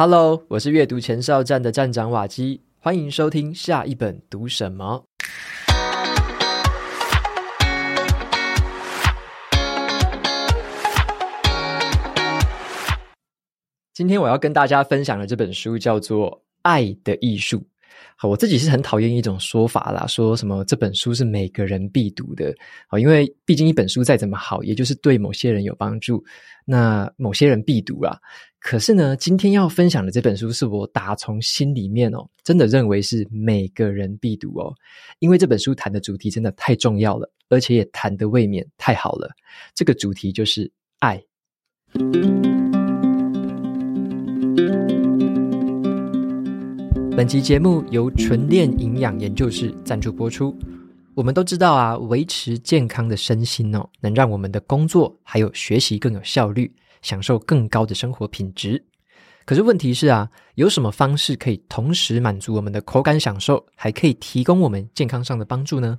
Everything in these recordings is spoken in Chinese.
Hello，我是阅读前哨站的站长瓦基，欢迎收听下一本读什么。今天我要跟大家分享的这本书叫做《爱的艺术》。好，我自己是很讨厌一种说法啦，说什么这本书是每个人必读的。好，因为毕竟一本书再怎么好，也就是对某些人有帮助，那某些人必读啦。可是呢，今天要分享的这本书是我打从心里面哦，真的认为是每个人必读哦，因为这本书谈的主题真的太重要了，而且也谈得未免太好了。这个主题就是爱。本期节目由纯练营养研究室赞助播出。我们都知道啊，维持健康的身心哦，能让我们的工作还有学习更有效率，享受更高的生活品质。可是问题是啊，有什么方式可以同时满足我们的口感享受，还可以提供我们健康上的帮助呢？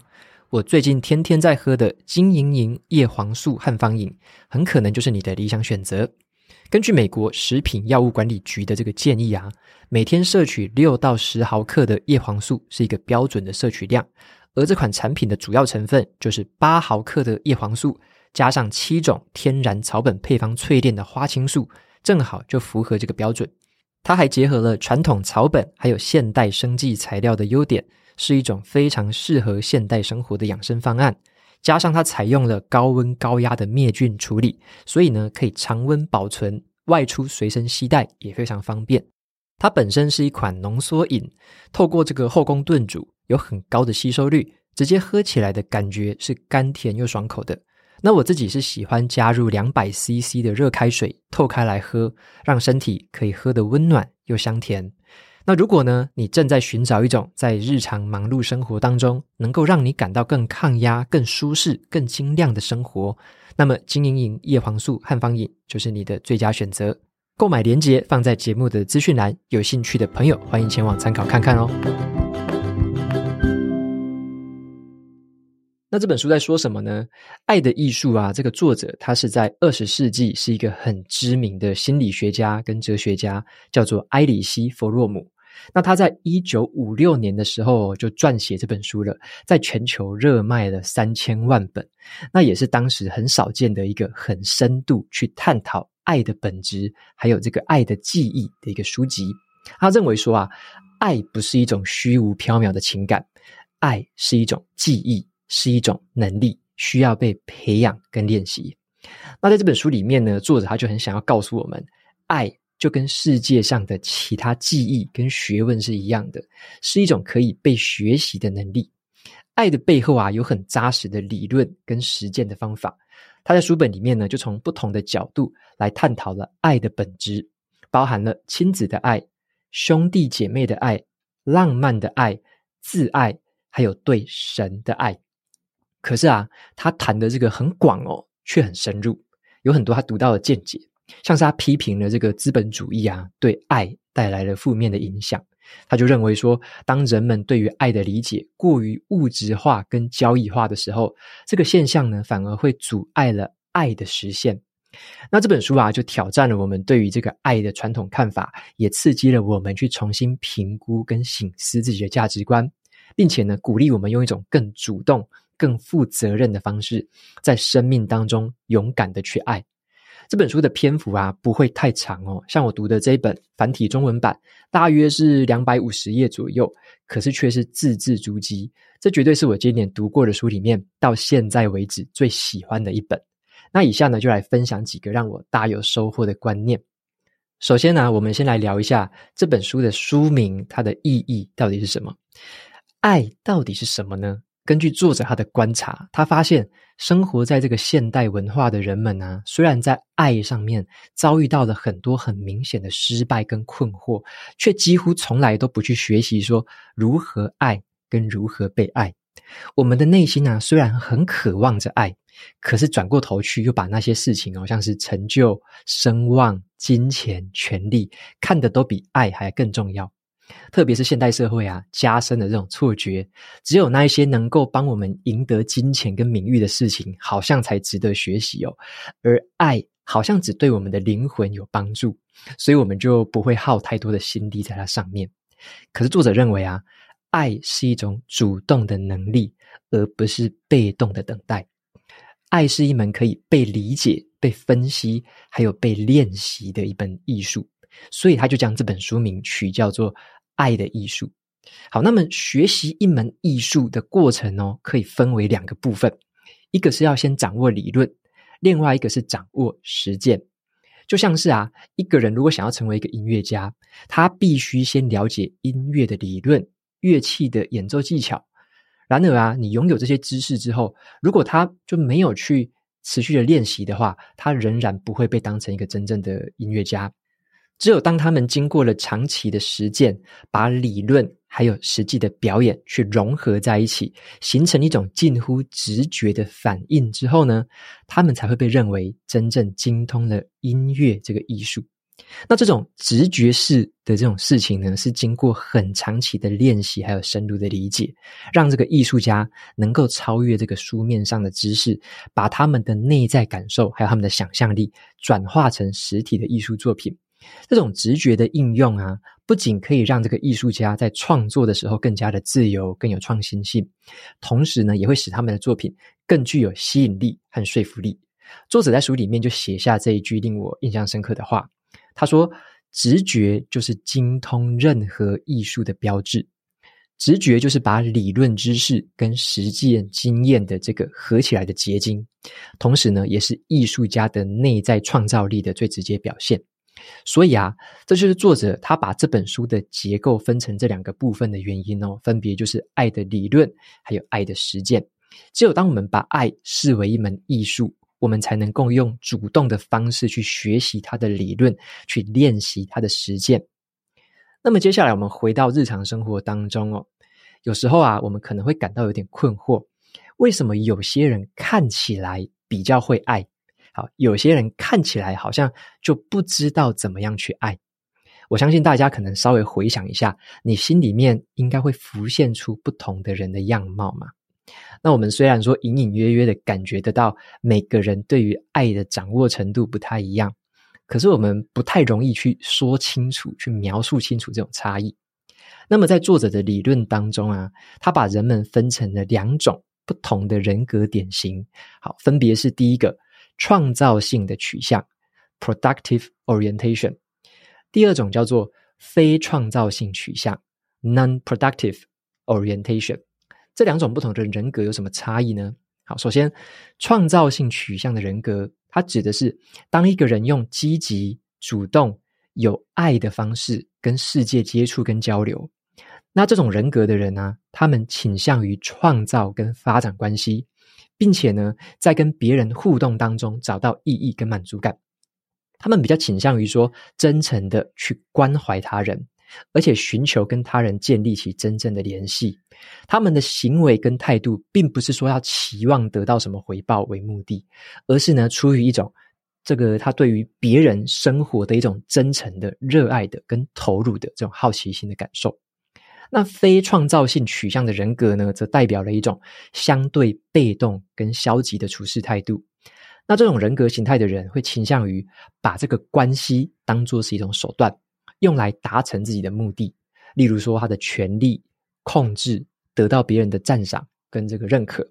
我最近天天在喝的金银银叶黄素汉方饮，很可能就是你的理想选择。根据美国食品药物管理局的这个建议啊，每天摄取六到十毫克的叶黄素是一个标准的摄取量，而这款产品的主要成分就是八毫克的叶黄素，加上七种天然草本配方淬炼的花青素，正好就符合这个标准。它还结合了传统草本还有现代生技材料的优点，是一种非常适合现代生活的养生方案。加上它采用了高温高压的灭菌处理，所以呢可以常温保存，外出随身携带也非常方便。它本身是一款浓缩饮，透过这个后宫炖煮，有很高的吸收率，直接喝起来的感觉是甘甜又爽口的。那我自己是喜欢加入两百 CC 的热开水，透开来喝，让身体可以喝得温暖又香甜。那如果呢，你正在寻找一种在日常忙碌生活当中能够让你感到更抗压、更舒适、更精亮的生活，那么金银银叶黄素汉方饮就是你的最佳选择。购买链接放在节目的资讯栏，有兴趣的朋友欢迎前往参考看看哦。那这本书在说什么呢？爱的艺术啊，这个作者他是在二十世纪是一个很知名的心理学家跟哲学家，叫做埃里希·弗洛姆。那他在一九五六年的时候就撰写这本书了，在全球热卖了三千万本，那也是当时很少见的一个很深度去探讨爱的本质，还有这个爱的记忆的一个书籍。他认为说啊，爱不是一种虚无缥缈的情感，爱是一种记忆。是一种能力，需要被培养跟练习。那在这本书里面呢，作者他就很想要告诉我们，爱就跟世界上的其他技艺跟学问是一样的，是一种可以被学习的能力。爱的背后啊，有很扎实的理论跟实践的方法。他在书本里面呢，就从不同的角度来探讨了爱的本质，包含了亲子的爱、兄弟姐妹的爱、浪漫的爱、自爱，还有对神的爱。可是啊，他谈的这个很广哦，却很深入，有很多他独到的见解。像是他批评了这个资本主义啊，对爱带来了负面的影响。他就认为说，当人们对于爱的理解过于物质化跟交易化的时候，这个现象呢，反而会阻碍了爱的实现。那这本书啊，就挑战了我们对于这个爱的传统看法，也刺激了我们去重新评估跟省思自己的价值观，并且呢，鼓励我们用一种更主动。更负责任的方式，在生命当中勇敢的去爱。这本书的篇幅啊，不会太长哦。像我读的这一本繁体中文版，大约是两百五十页左右，可是却是字字珠玑。这绝对是我今年读过的书里面，到现在为止最喜欢的一本。那以下呢，就来分享几个让我大有收获的观念。首先呢，我们先来聊一下这本书的书名，它的意义到底是什么？爱到底是什么呢？根据作者他的观察，他发现生活在这个现代文化的人们啊，虽然在爱上面遭遇到了很多很明显的失败跟困惑，却几乎从来都不去学习说如何爱跟如何被爱。我们的内心啊，虽然很渴望着爱，可是转过头去又把那些事情哦，像是成就、声望、金钱、权力，看得都比爱还更重要。特别是现代社会啊，加深了这种错觉，只有那一些能够帮我们赢得金钱跟名誉的事情，好像才值得学习哦。而爱好像只对我们的灵魂有帮助，所以我们就不会耗太多的心力在它上面。可是作者认为啊，爱是一种主动的能力，而不是被动的等待。爱是一门可以被理解、被分析，还有被练习的一本艺术，所以他就将这本书名取叫做《爱的艺术》。好，那么学习一门艺术的过程哦，可以分为两个部分，一个是要先掌握理论，另外一个是掌握实践。就像是啊，一个人如果想要成为一个音乐家，他必须先了解音乐的理论、乐器的演奏技巧。然而啊，你拥有这些知识之后，如果他就没有去持续的练习的话，他仍然不会被当成一个真正的音乐家。只有当他们经过了长期的实践，把理论还有实际的表演去融合在一起，形成一种近乎直觉的反应之后呢，他们才会被认为真正精通了音乐这个艺术。那这种直觉式的这种事情呢，是经过很长期的练习，还有深入的理解，让这个艺术家能够超越这个书面上的知识，把他们的内在感受，还有他们的想象力，转化成实体的艺术作品。这种直觉的应用啊，不仅可以让这个艺术家在创作的时候更加的自由，更有创新性，同时呢，也会使他们的作品更具有吸引力和说服力。作者在书里面就写下这一句令我印象深刻的话。他说：“直觉就是精通任何艺术的标志，直觉就是把理论知识跟实践经验的这个合起来的结晶，同时呢，也是艺术家的内在创造力的最直接表现。所以啊，这就是作者他把这本书的结构分成这两个部分的原因哦，分别就是爱的理论，还有爱的实践。只有当我们把爱视为一门艺术。”我们才能够用主动的方式去学习他的理论，去练习他的实践。那么接下来我们回到日常生活当中哦，有时候啊，我们可能会感到有点困惑：为什么有些人看起来比较会爱，好，有些人看起来好像就不知道怎么样去爱？我相信大家可能稍微回想一下，你心里面应该会浮现出不同的人的样貌嘛。那我们虽然说隐隐约约的感觉得到每个人对于爱的掌握程度不太一样，可是我们不太容易去说清楚、去描述清楚这种差异。那么在作者的理论当中啊，他把人们分成了两种不同的人格典型，好，分别是第一个创造性的取向 （productive orientation），第二种叫做非创造性取向 （non-productive orientation）。这两种不同的人格有什么差异呢？好，首先，创造性取向的人格，它指的是当一个人用积极、主动、有爱的方式跟世界接触跟交流，那这种人格的人呢、他们倾向于创造跟发展关系，并且呢，在跟别人互动当中找到意义跟满足感。他们比较倾向于说，真诚的去关怀他人。而且寻求跟他人建立起真正的联系，他们的行为跟态度，并不是说要期望得到什么回报为目的，而是呢，出于一种这个他对于别人生活的一种真诚的、热爱的跟投入的这种好奇心的感受。那非创造性取向的人格呢，则代表了一种相对被动跟消极的处事态度。那这种人格形态的人，会倾向于把这个关系当作是一种手段。用来达成自己的目的，例如说他的权力控制，得到别人的赞赏跟这个认可。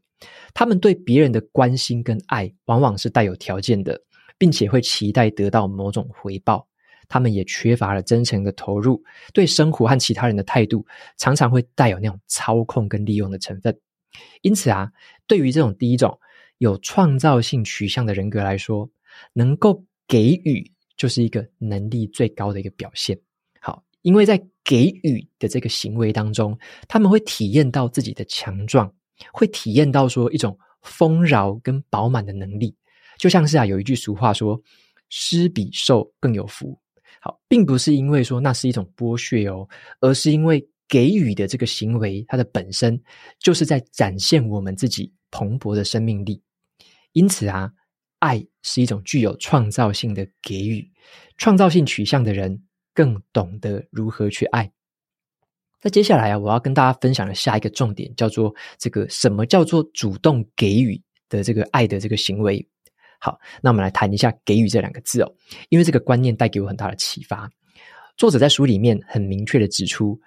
他们对别人的关心跟爱，往往是带有条件的，并且会期待得到某种回报。他们也缺乏了真诚的投入，对生活和其他人的态度，常常会带有那种操控跟利用的成分。因此啊，对于这种第一种有创造性取向的人格来说，能够给予。就是一个能力最高的一个表现。好，因为在给予的这个行为当中，他们会体验到自己的强壮，会体验到说一种丰饶跟饱满的能力。就像是啊，有一句俗话说：“施比受更有福。”好，并不是因为说那是一种剥削哦，而是因为给予的这个行为，它的本身就是在展现我们自己蓬勃的生命力。因此啊。爱是一种具有创造性的给予，创造性取向的人更懂得如何去爱。那接下来啊，我要跟大家分享的下一个重点，叫做这个什么叫做主动给予的这个爱的这个行为。好，那我们来谈一下“给予”这两个字哦，因为这个观念带给我很大的启发。作者在书里面很明确的指出，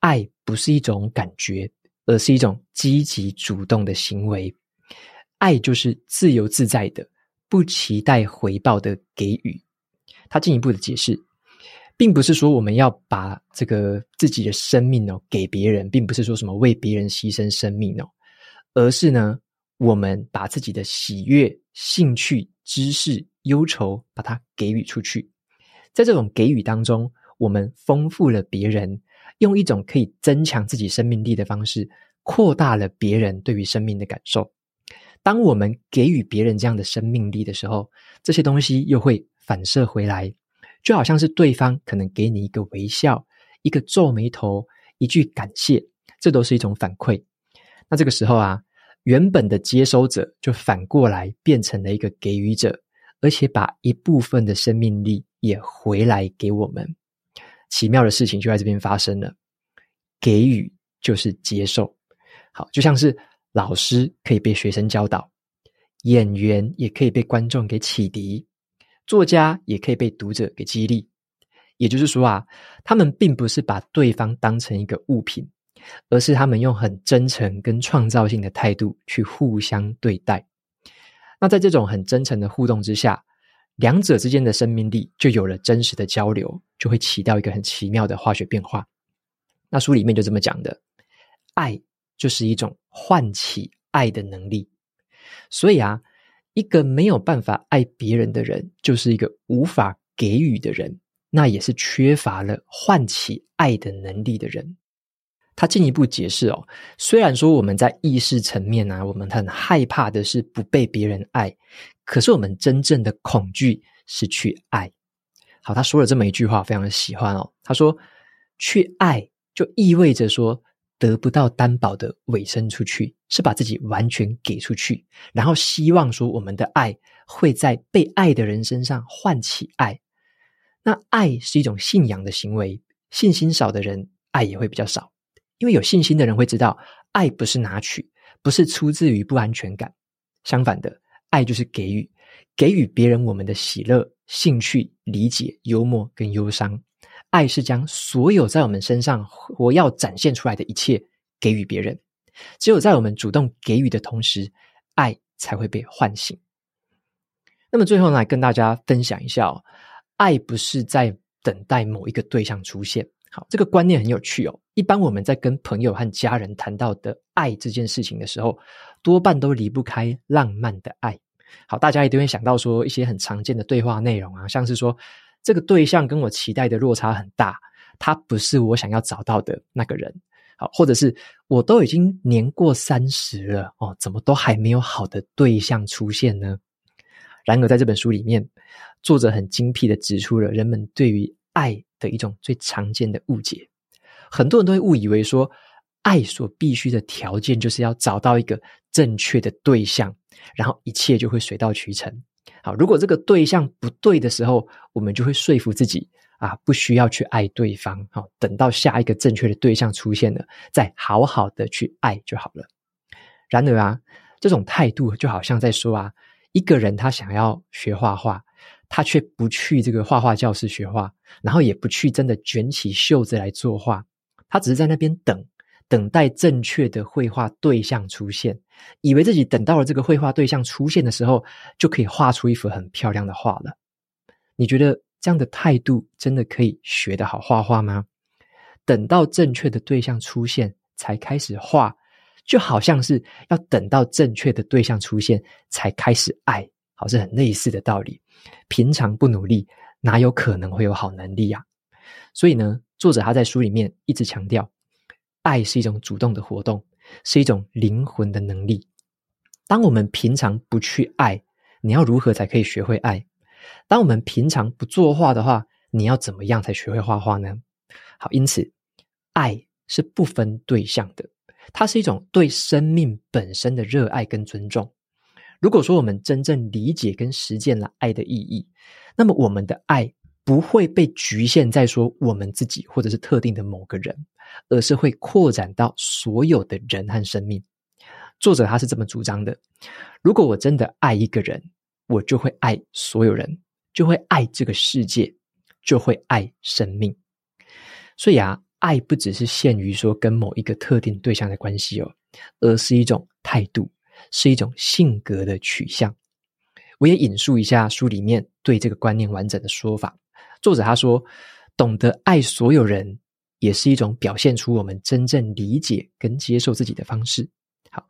爱不是一种感觉，而是一种积极主动的行为。爱就是自由自在的，不期待回报的给予。他进一步的解释，并不是说我们要把这个自己的生命哦给别人，并不是说什么为别人牺牲生命哦，而是呢，我们把自己的喜悦、兴趣、知识、忧愁，把它给予出去。在这种给予当中，我们丰富了别人，用一种可以增强自己生命力的方式，扩大了别人对于生命的感受。当我们给予别人这样的生命力的时候，这些东西又会反射回来，就好像是对方可能给你一个微笑、一个皱眉头、一句感谢，这都是一种反馈。那这个时候啊，原本的接收者就反过来变成了一个给予者，而且把一部分的生命力也回来给我们。奇妙的事情就在这边发生了，给予就是接受。好，就像是。老师可以被学生教导，演员也可以被观众给启迪，作家也可以被读者给激励。也就是说啊，他们并不是把对方当成一个物品，而是他们用很真诚跟创造性的态度去互相对待。那在这种很真诚的互动之下，两者之间的生命力就有了真实的交流，就会起到一个很奇妙的化学变化。那书里面就这么讲的，爱。就是一种唤起爱的能力，所以啊，一个没有办法爱别人的人，就是一个无法给予的人，那也是缺乏了唤起爱的能力的人。他进一步解释哦，虽然说我们在意识层面啊，我们很害怕的是不被别人爱，可是我们真正的恐惧是去爱。好，他说了这么一句话，非常的喜欢哦。他说，去爱就意味着说。得不到担保的委身出去，是把自己完全给出去，然后希望说我们的爱会在被爱的人身上唤起爱。那爱是一种信仰的行为，信心少的人爱也会比较少，因为有信心的人会知道，爱不是拿取，不是出自于不安全感。相反的，爱就是给予，给予别人我们的喜乐、兴趣、理解、幽默跟忧伤。爱是将所有在我们身上活要展现出来的一切给予别人。只有在我们主动给予的同时，爱才会被唤醒。那么最后呢，跟大家分享一下哦，爱不是在等待某一个对象出现。好，这个观念很有趣哦。一般我们在跟朋友和家人谈到的爱这件事情的时候，多半都离不开浪漫的爱。好，大家一定会想到说一些很常见的对话内容啊，像是说。这个对象跟我期待的落差很大，他不是我想要找到的那个人。好，或者是我都已经年过三十了哦，怎么都还没有好的对象出现呢？然而，在这本书里面，作者很精辟的指出了人们对于爱的一种最常见的误解。很多人都会误以为说，爱所必须的条件就是要找到一个正确的对象，然后一切就会水到渠成。好，如果这个对象不对的时候，我们就会说服自己啊，不需要去爱对方。好，等到下一个正确的对象出现了，再好好的去爱就好了。然而啊，这种态度就好像在说啊，一个人他想要学画画，他却不去这个画画教室学画，然后也不去真的卷起袖子来作画，他只是在那边等。等待正确的绘画对象出现，以为自己等到了这个绘画对象出现的时候，就可以画出一幅很漂亮的画了。你觉得这样的态度真的可以学得好画画吗？等到正确的对象出现才开始画，就好像是要等到正确的对象出现才开始爱，好，像很类似的道理。平常不努力，哪有可能会有好能力呀？所以呢，作者他在书里面一直强调。爱是一种主动的活动，是一种灵魂的能力。当我们平常不去爱，你要如何才可以学会爱？当我们平常不作画的话，你要怎么样才学会画画呢？好，因此，爱是不分对象的，它是一种对生命本身的热爱跟尊重。如果说我们真正理解跟实践了爱的意义，那么我们的爱。不会被局限在说我们自己或者是特定的某个人，而是会扩展到所有的人和生命。作者他是这么主张的：如果我真的爱一个人，我就会爱所有人，就会爱这个世界，就会爱生命。所以啊，爱不只是限于说跟某一个特定对象的关系哦，而是一种态度，是一种性格的取向。我也引述一下书里面对这个观念完整的说法。作者他说：“懂得爱所有人，也是一种表现出我们真正理解跟接受自己的方式。”好，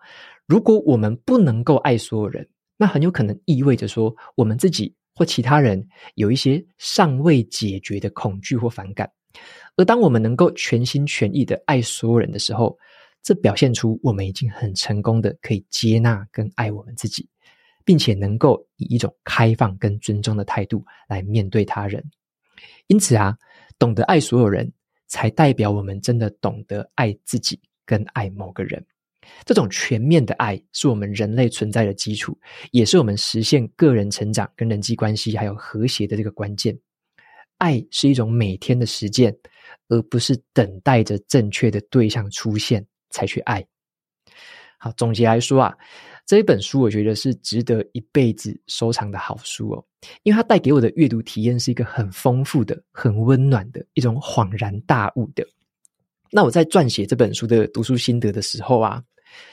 如果我们不能够爱所有人，那很有可能意味着说，我们自己或其他人有一些尚未解决的恐惧或反感。而当我们能够全心全意的爱所有人的时候，这表现出我们已经很成功的可以接纳跟爱我们自己。并且能够以一种开放跟尊重的态度来面对他人，因此啊，懂得爱所有人，才代表我们真的懂得爱自己跟爱某个人。这种全面的爱，是我们人类存在的基础，也是我们实现个人成长跟人际关系还有和谐的这个关键。爱是一种每天的实践，而不是等待着正确的对象出现才去爱。好，总结来说啊。这一本书，我觉得是值得一辈子收藏的好书哦，因为它带给我的阅读体验是一个很丰富的、很温暖的一种恍然大悟的。那我在撰写这本书的读书心得的时候啊，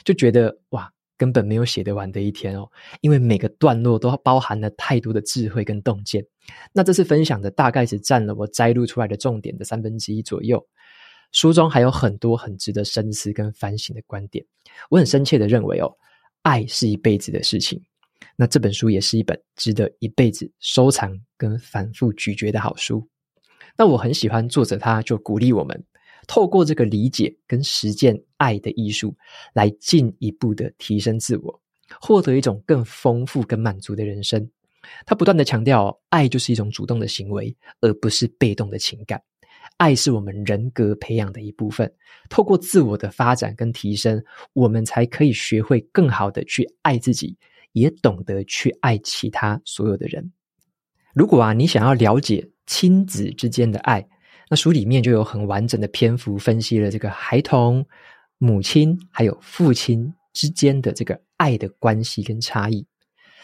就觉得哇，根本没有写得完的一天哦，因为每个段落都包含了太多的智慧跟洞见。那这次分享的大概只占了我摘录出来的重点的三分之一左右，书中还有很多很值得深思跟反省的观点。我很深切的认为哦。爱是一辈子的事情，那这本书也是一本值得一辈子收藏跟反复咀嚼的好书。那我很喜欢作者，他就鼓励我们透过这个理解跟实践爱的艺术，来进一步的提升自我，获得一种更丰富跟满足的人生。他不断的强调，爱就是一种主动的行为，而不是被动的情感。爱是我们人格培养的一部分，透过自我的发展跟提升，我们才可以学会更好的去爱自己，也懂得去爱其他所有的人。如果啊，你想要了解亲子之间的爱，那书里面就有很完整的篇幅分析了这个孩童、母亲还有父亲之间的这个爱的关系跟差异。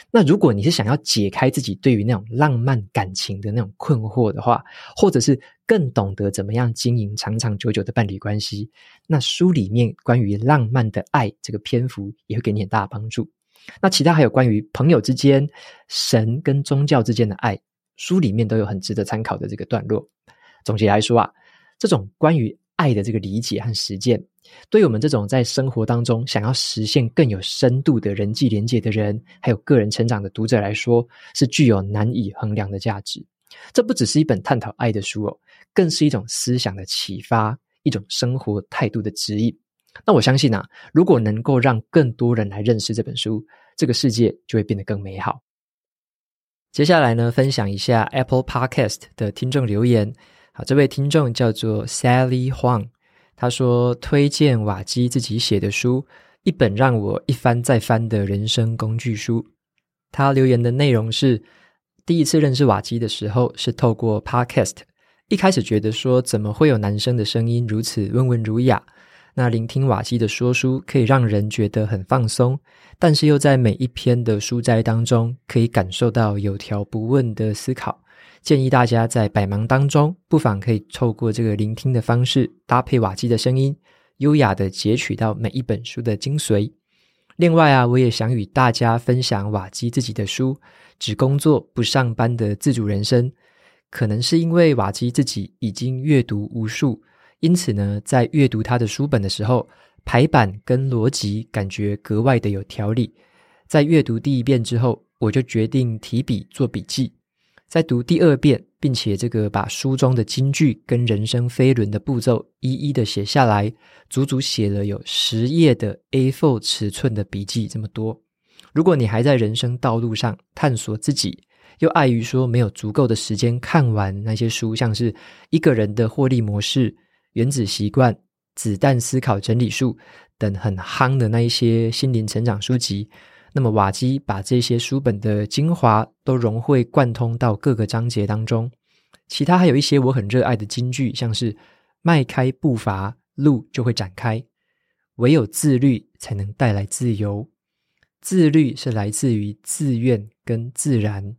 那如果你是想要解开自己对于那种浪漫感情的那种困惑的话，或者是更懂得怎么样经营长长久久的伴侣关系，那书里面关于浪漫的爱这个篇幅也会给你很大的帮助。那其他还有关于朋友之间、神跟宗教之间的爱，书里面都有很值得参考的这个段落。总结来说啊，这种关于爱的这个理解和实践，对于我们这种在生活当中想要实现更有深度的人际连接的人，还有个人成长的读者来说，是具有难以衡量的价值。这不只是一本探讨爱的书哦，更是一种思想的启发，一种生活态度的指引。那我相信啊，如果能够让更多人来认识这本书，这个世界就会变得更美好。接下来呢，分享一下 Apple Podcast 的听众留言。好，这位听众叫做 Sally Huang，他说推荐瓦基自己写的书，一本让我一翻再翻的人生工具书。他留言的内容是：第一次认识瓦基的时候是透过 Podcast，一开始觉得说怎么会有男生的声音如此温文儒雅，那聆听瓦基的说书可以让人觉得很放松，但是又在每一篇的书斋当中可以感受到有条不紊的思考。建议大家在百忙当中，不妨可以透过这个聆听的方式，搭配瓦基的声音，优雅地截取到每一本书的精髓。另外啊，我也想与大家分享瓦基自己的书《只工作不上班的自主人生》。可能是因为瓦基自己已经阅读无数，因此呢，在阅读他的书本的时候，排版跟逻辑感觉格外的有条理。在阅读第一遍之后，我就决定提笔做笔记。再读第二遍，并且这个把书中的金句跟人生飞轮的步骤一一的写下来，足足写了有十页的 A4 尺寸的笔记，这么多。如果你还在人生道路上探索自己，又碍于说没有足够的时间看完那些书，像是一个人的获利模式、原子习惯、子弹思考整理术等很夯的那一些心灵成长书籍。那么瓦基把这些书本的精华都融会贯通到各个章节当中，其他还有一些我很热爱的金句，像是迈开步伐，路就会展开；唯有自律才能带来自由，自律是来自于自愿跟自然。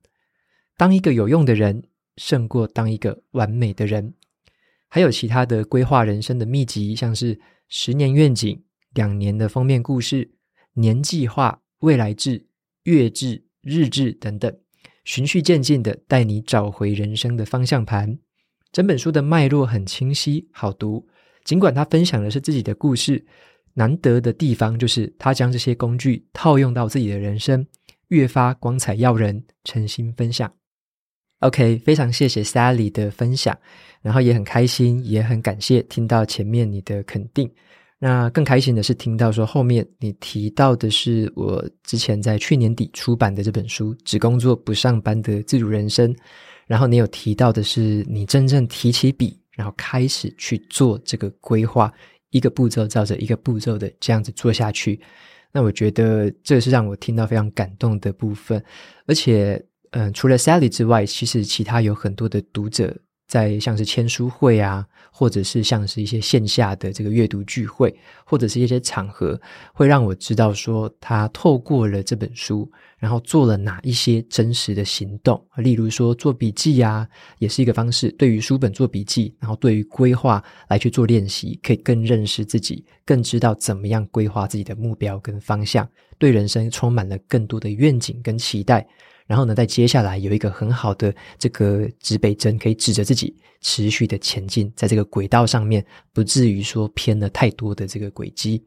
当一个有用的人，胜过当一个完美的人。还有其他的规划人生的秘籍，像是十年愿景、两年的封面故事、年计划、未来志、月志、日志等等，循序渐进的带你找回人生的方向盘。整本书的脉络很清晰，好读。尽管他分享的是自己的故事，难得的地方就是他将这些工具套用到自己的人生，越发光彩耀人，诚心分享。OK，非常谢谢 Sally 的分享，然后也很开心，也很感谢听到前面你的肯定。那更开心的是听到说后面你提到的是我之前在去年底出版的这本书《只工作不上班的自主人生》，然后你有提到的是你真正提起笔，然后开始去做这个规划，一个步骤照着一个步骤的这样子做下去。那我觉得这是让我听到非常感动的部分，而且。嗯，除了 Sally 之外，其实其他有很多的读者在像是签书会啊，或者是像是一些线下的这个阅读聚会，或者是一些场合，会让我知道说他透过了这本书，然后做了哪一些真实的行动。例如说做笔记啊，也是一个方式。对于书本做笔记，然后对于规划来去做练习，可以更认识自己，更知道怎么样规划自己的目标跟方向，对人生充满了更多的愿景跟期待。然后呢，在接下来有一个很好的这个指北针，可以指着自己持续的前进，在这个轨道上面，不至于说偏了太多的这个轨迹。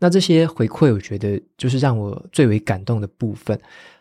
那这些回馈，我觉得就是让我最为感动的部分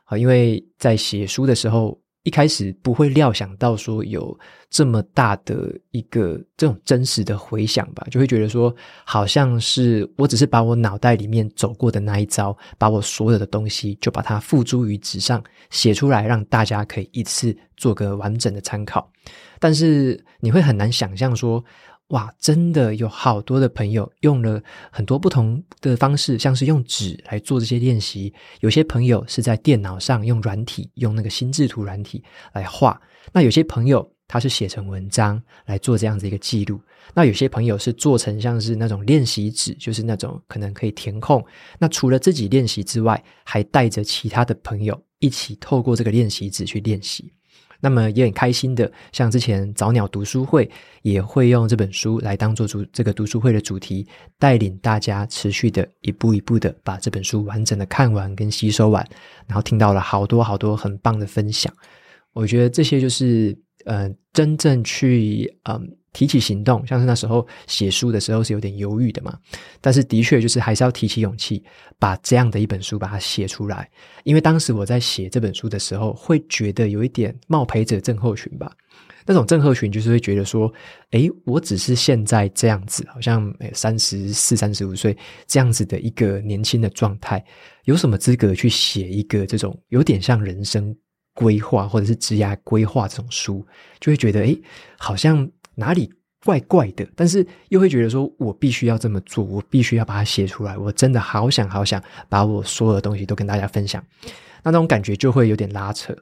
啊，因为在写书的时候。一开始不会料想到说有这么大的一个这种真实的回响吧，就会觉得说好像是我只是把我脑袋里面走过的那一招，把我所有的东西就把它付诸于纸上写出来，让大家可以一次做个完整的参考。但是你会很难想象说。哇，真的有好多的朋友用了很多不同的方式，像是用纸来做这些练习。有些朋友是在电脑上用软体，用那个心智图软体来画。那有些朋友他是写成文章来做这样子一个记录。那有些朋友是做成像是那种练习纸，就是那种可能可以填空。那除了自己练习之外，还带着其他的朋友一起透过这个练习纸去练习。那么也很开心的，像之前早鸟读书会也会用这本书来当做主这个读书会的主题，带领大家持续的一步一步的把这本书完整的看完跟吸收完，然后听到了好多好多很棒的分享。我觉得这些就是呃真正去嗯。提起行动，像是那时候写书的时候是有点犹豫的嘛，但是的确就是还是要提起勇气，把这样的一本书把它写出来。因为当时我在写这本书的时候，会觉得有一点冒牌者症候群吧。那种症候群就是会觉得说，诶，我只是现在这样子，好像三十四、三十五岁这样子的一个年轻的状态，有什么资格去写一个这种有点像人生规划或者是职业规划这种书？就会觉得，诶，好像。哪里怪怪的，但是又会觉得说，我必须要这么做，我必须要把它写出来。我真的好想好想把我所有的东西都跟大家分享，那那种感觉就会有点拉扯。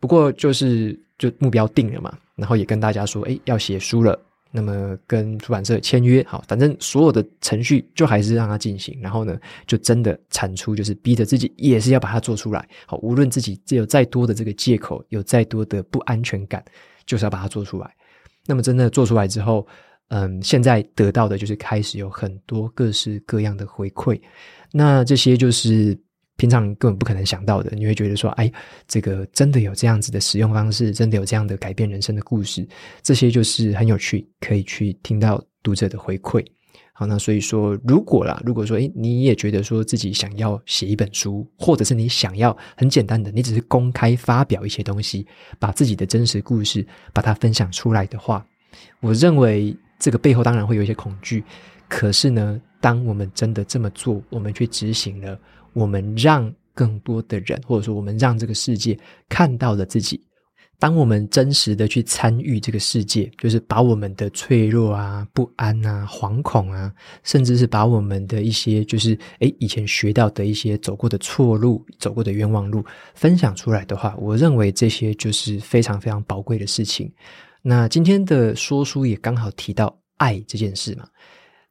不过就是就目标定了嘛，然后也跟大家说，诶，要写书了，那么跟出版社签约，好，反正所有的程序就还是让它进行。然后呢，就真的产出，就是逼着自己也是要把它做出来。好，无论自己有再多的这个借口，有再多的不安全感，就是要把它做出来。那么真的做出来之后，嗯，现在得到的就是开始有很多各式各样的回馈。那这些就是平常根本不可能想到的。你会觉得说，哎，这个真的有这样子的使用方式，真的有这样的改变人生的故事，这些就是很有趣，可以去听到读者的回馈。好，那所以说，如果啦，如果说，诶，你也觉得说自己想要写一本书，或者是你想要很简单的，你只是公开发表一些东西，把自己的真实故事把它分享出来的话，我认为这个背后当然会有一些恐惧，可是呢，当我们真的这么做，我们去执行了，我们让更多的人，或者说我们让这个世界看到了自己。当我们真实的去参与这个世界，就是把我们的脆弱啊、不安啊、惶恐啊，甚至是把我们的一些就是诶以前学到的一些走过的错路、走过的冤枉路分享出来的话，我认为这些就是非常非常宝贵的事情。那今天的说书也刚好提到爱这件事嘛，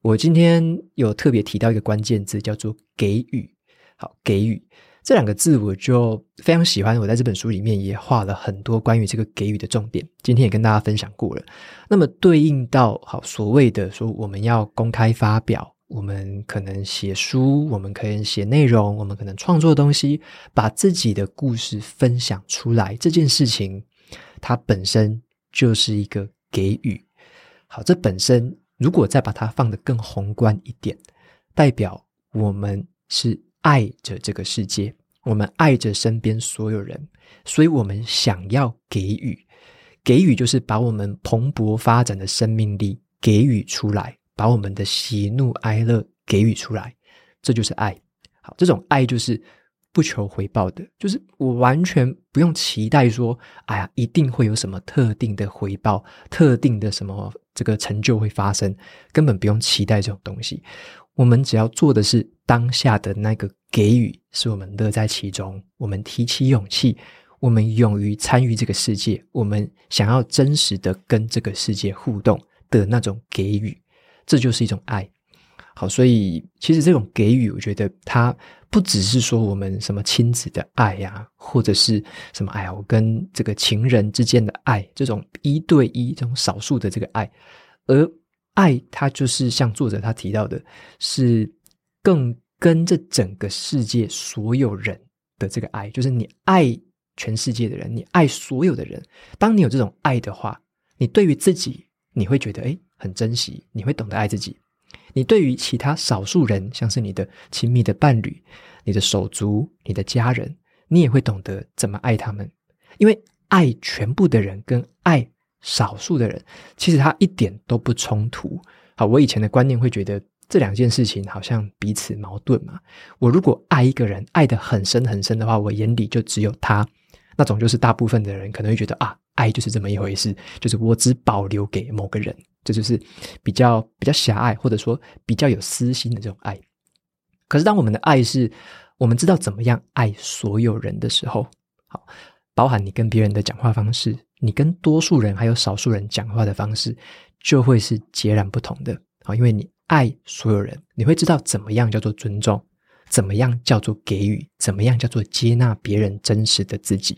我今天有特别提到一个关键字，叫做给予。好，给予。这两个字我就非常喜欢。我在这本书里面也画了很多关于这个给予的重点，今天也跟大家分享过了。那么对应到好所谓的说，我们要公开发表，我们可能写书，我们可以写内容，我们可能创作东西，把自己的故事分享出来，这件事情它本身就是一个给予。好，这本身如果再把它放得更宏观一点，代表我们是。爱着这个世界，我们爱着身边所有人，所以我们想要给予。给予就是把我们蓬勃发展的生命力给予出来，把我们的喜怒哀乐给予出来，这就是爱。好，这种爱就是不求回报的，就是我完全不用期待说，哎呀，一定会有什么特定的回报，特定的什么这个成就会发生，根本不用期待这种东西。我们只要做的是当下的那个给予，是我们乐在其中，我们提起勇气，我们勇于参与这个世界，我们想要真实的跟这个世界互动的那种给予，这就是一种爱。好，所以其实这种给予，我觉得它不只是说我们什么亲子的爱呀、或者是什么哎呀，我跟这个情人之间的爱，这种一对一这种少数的这个爱，而。爱，它就是像作者他提到的，是更跟这整个世界所有人的这个爱，就是你爱全世界的人，你爱所有的人。当你有这种爱的话，你对于自己，你会觉得诶很珍惜，你会懂得爱自己。你对于其他少数人，像是你的亲密的伴侣、你的手足、你的家人，你也会懂得怎么爱他们，因为爱全部的人跟爱。少数的人，其实他一点都不冲突。好，我以前的观念会觉得这两件事情好像彼此矛盾嘛。我如果爱一个人，爱得很深很深的话，我眼里就只有他，那种就是大部分的人可能会觉得啊，爱就是这么一回事，就是我只保留给某个人，这就是比较比较狭隘，或者说比较有私心的这种爱。可是当我们的爱是我们知道怎么样爱所有人的时候，好，包含你跟别人的讲话方式。你跟多数人还有少数人讲话的方式，就会是截然不同的啊！因为你爱所有人，你会知道怎么样叫做尊重，怎么样叫做给予，怎么样叫做接纳别人真实的自己。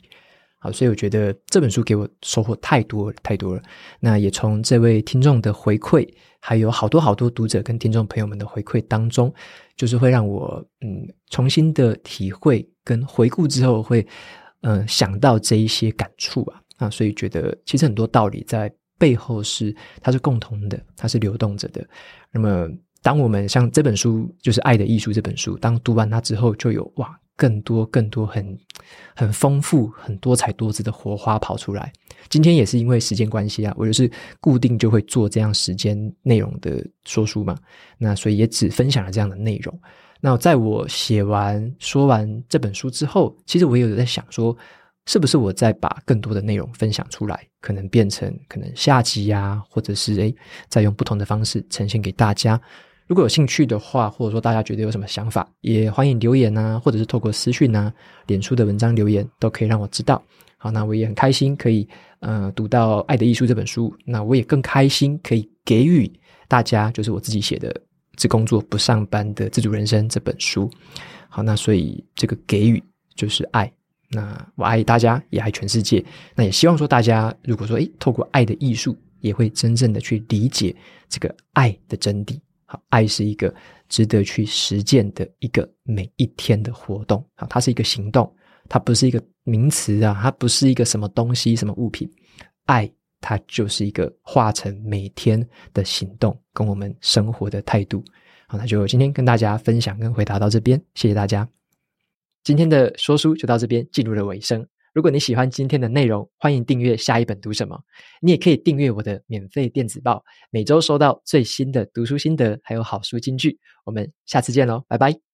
好，所以我觉得这本书给我收获太多太多了。那也从这位听众的回馈，还有好多好多读者跟听众朋友们的回馈当中，就是会让我嗯重新的体会跟回顾之后会，会嗯想到这一些感触啊。啊，所以觉得其实很多道理在背后是它是共同的，它是流动着的。那么，当我们像这本书就是《爱的艺术》这本书，当读完它之后，就有哇更多更多很很丰富、很多彩多姿的火花跑出来。今天也是因为时间关系啊，我就是固定就会做这样时间内容的说书嘛，那所以也只分享了这样的内容。那在我写完说完这本书之后，其实我也有在想说。是不是我再把更多的内容分享出来，可能变成可能下集呀，或者是诶，再用不同的方式呈现给大家。如果有兴趣的话，或者说大家觉得有什么想法，也欢迎留言啊，或者是透过私讯啊、脸书的文章留言，都可以让我知道。好，那我也很开心可以呃读到《爱的艺术》这本书，那我也更开心可以给予大家，就是我自己写的《只工作不上班的自主人生》这本书。好，那所以这个给予就是爱。那我爱大家，也爱全世界。那也希望说，大家如果说，诶，透过爱的艺术，也会真正的去理解这个爱的真谛。好，爱是一个值得去实践的一个每一天的活动。好，它是一个行动，它不是一个名词啊，它不是一个什么东西、什么物品。爱，它就是一个化成每天的行动，跟我们生活的态度。好，那就今天跟大家分享跟回答到这边，谢谢大家。今天的说书就到这边进入了尾声。如果你喜欢今天的内容，欢迎订阅下一本读什么。你也可以订阅我的免费电子报，每周收到最新的读书心得，还有好书金句。我们下次见喽，拜拜。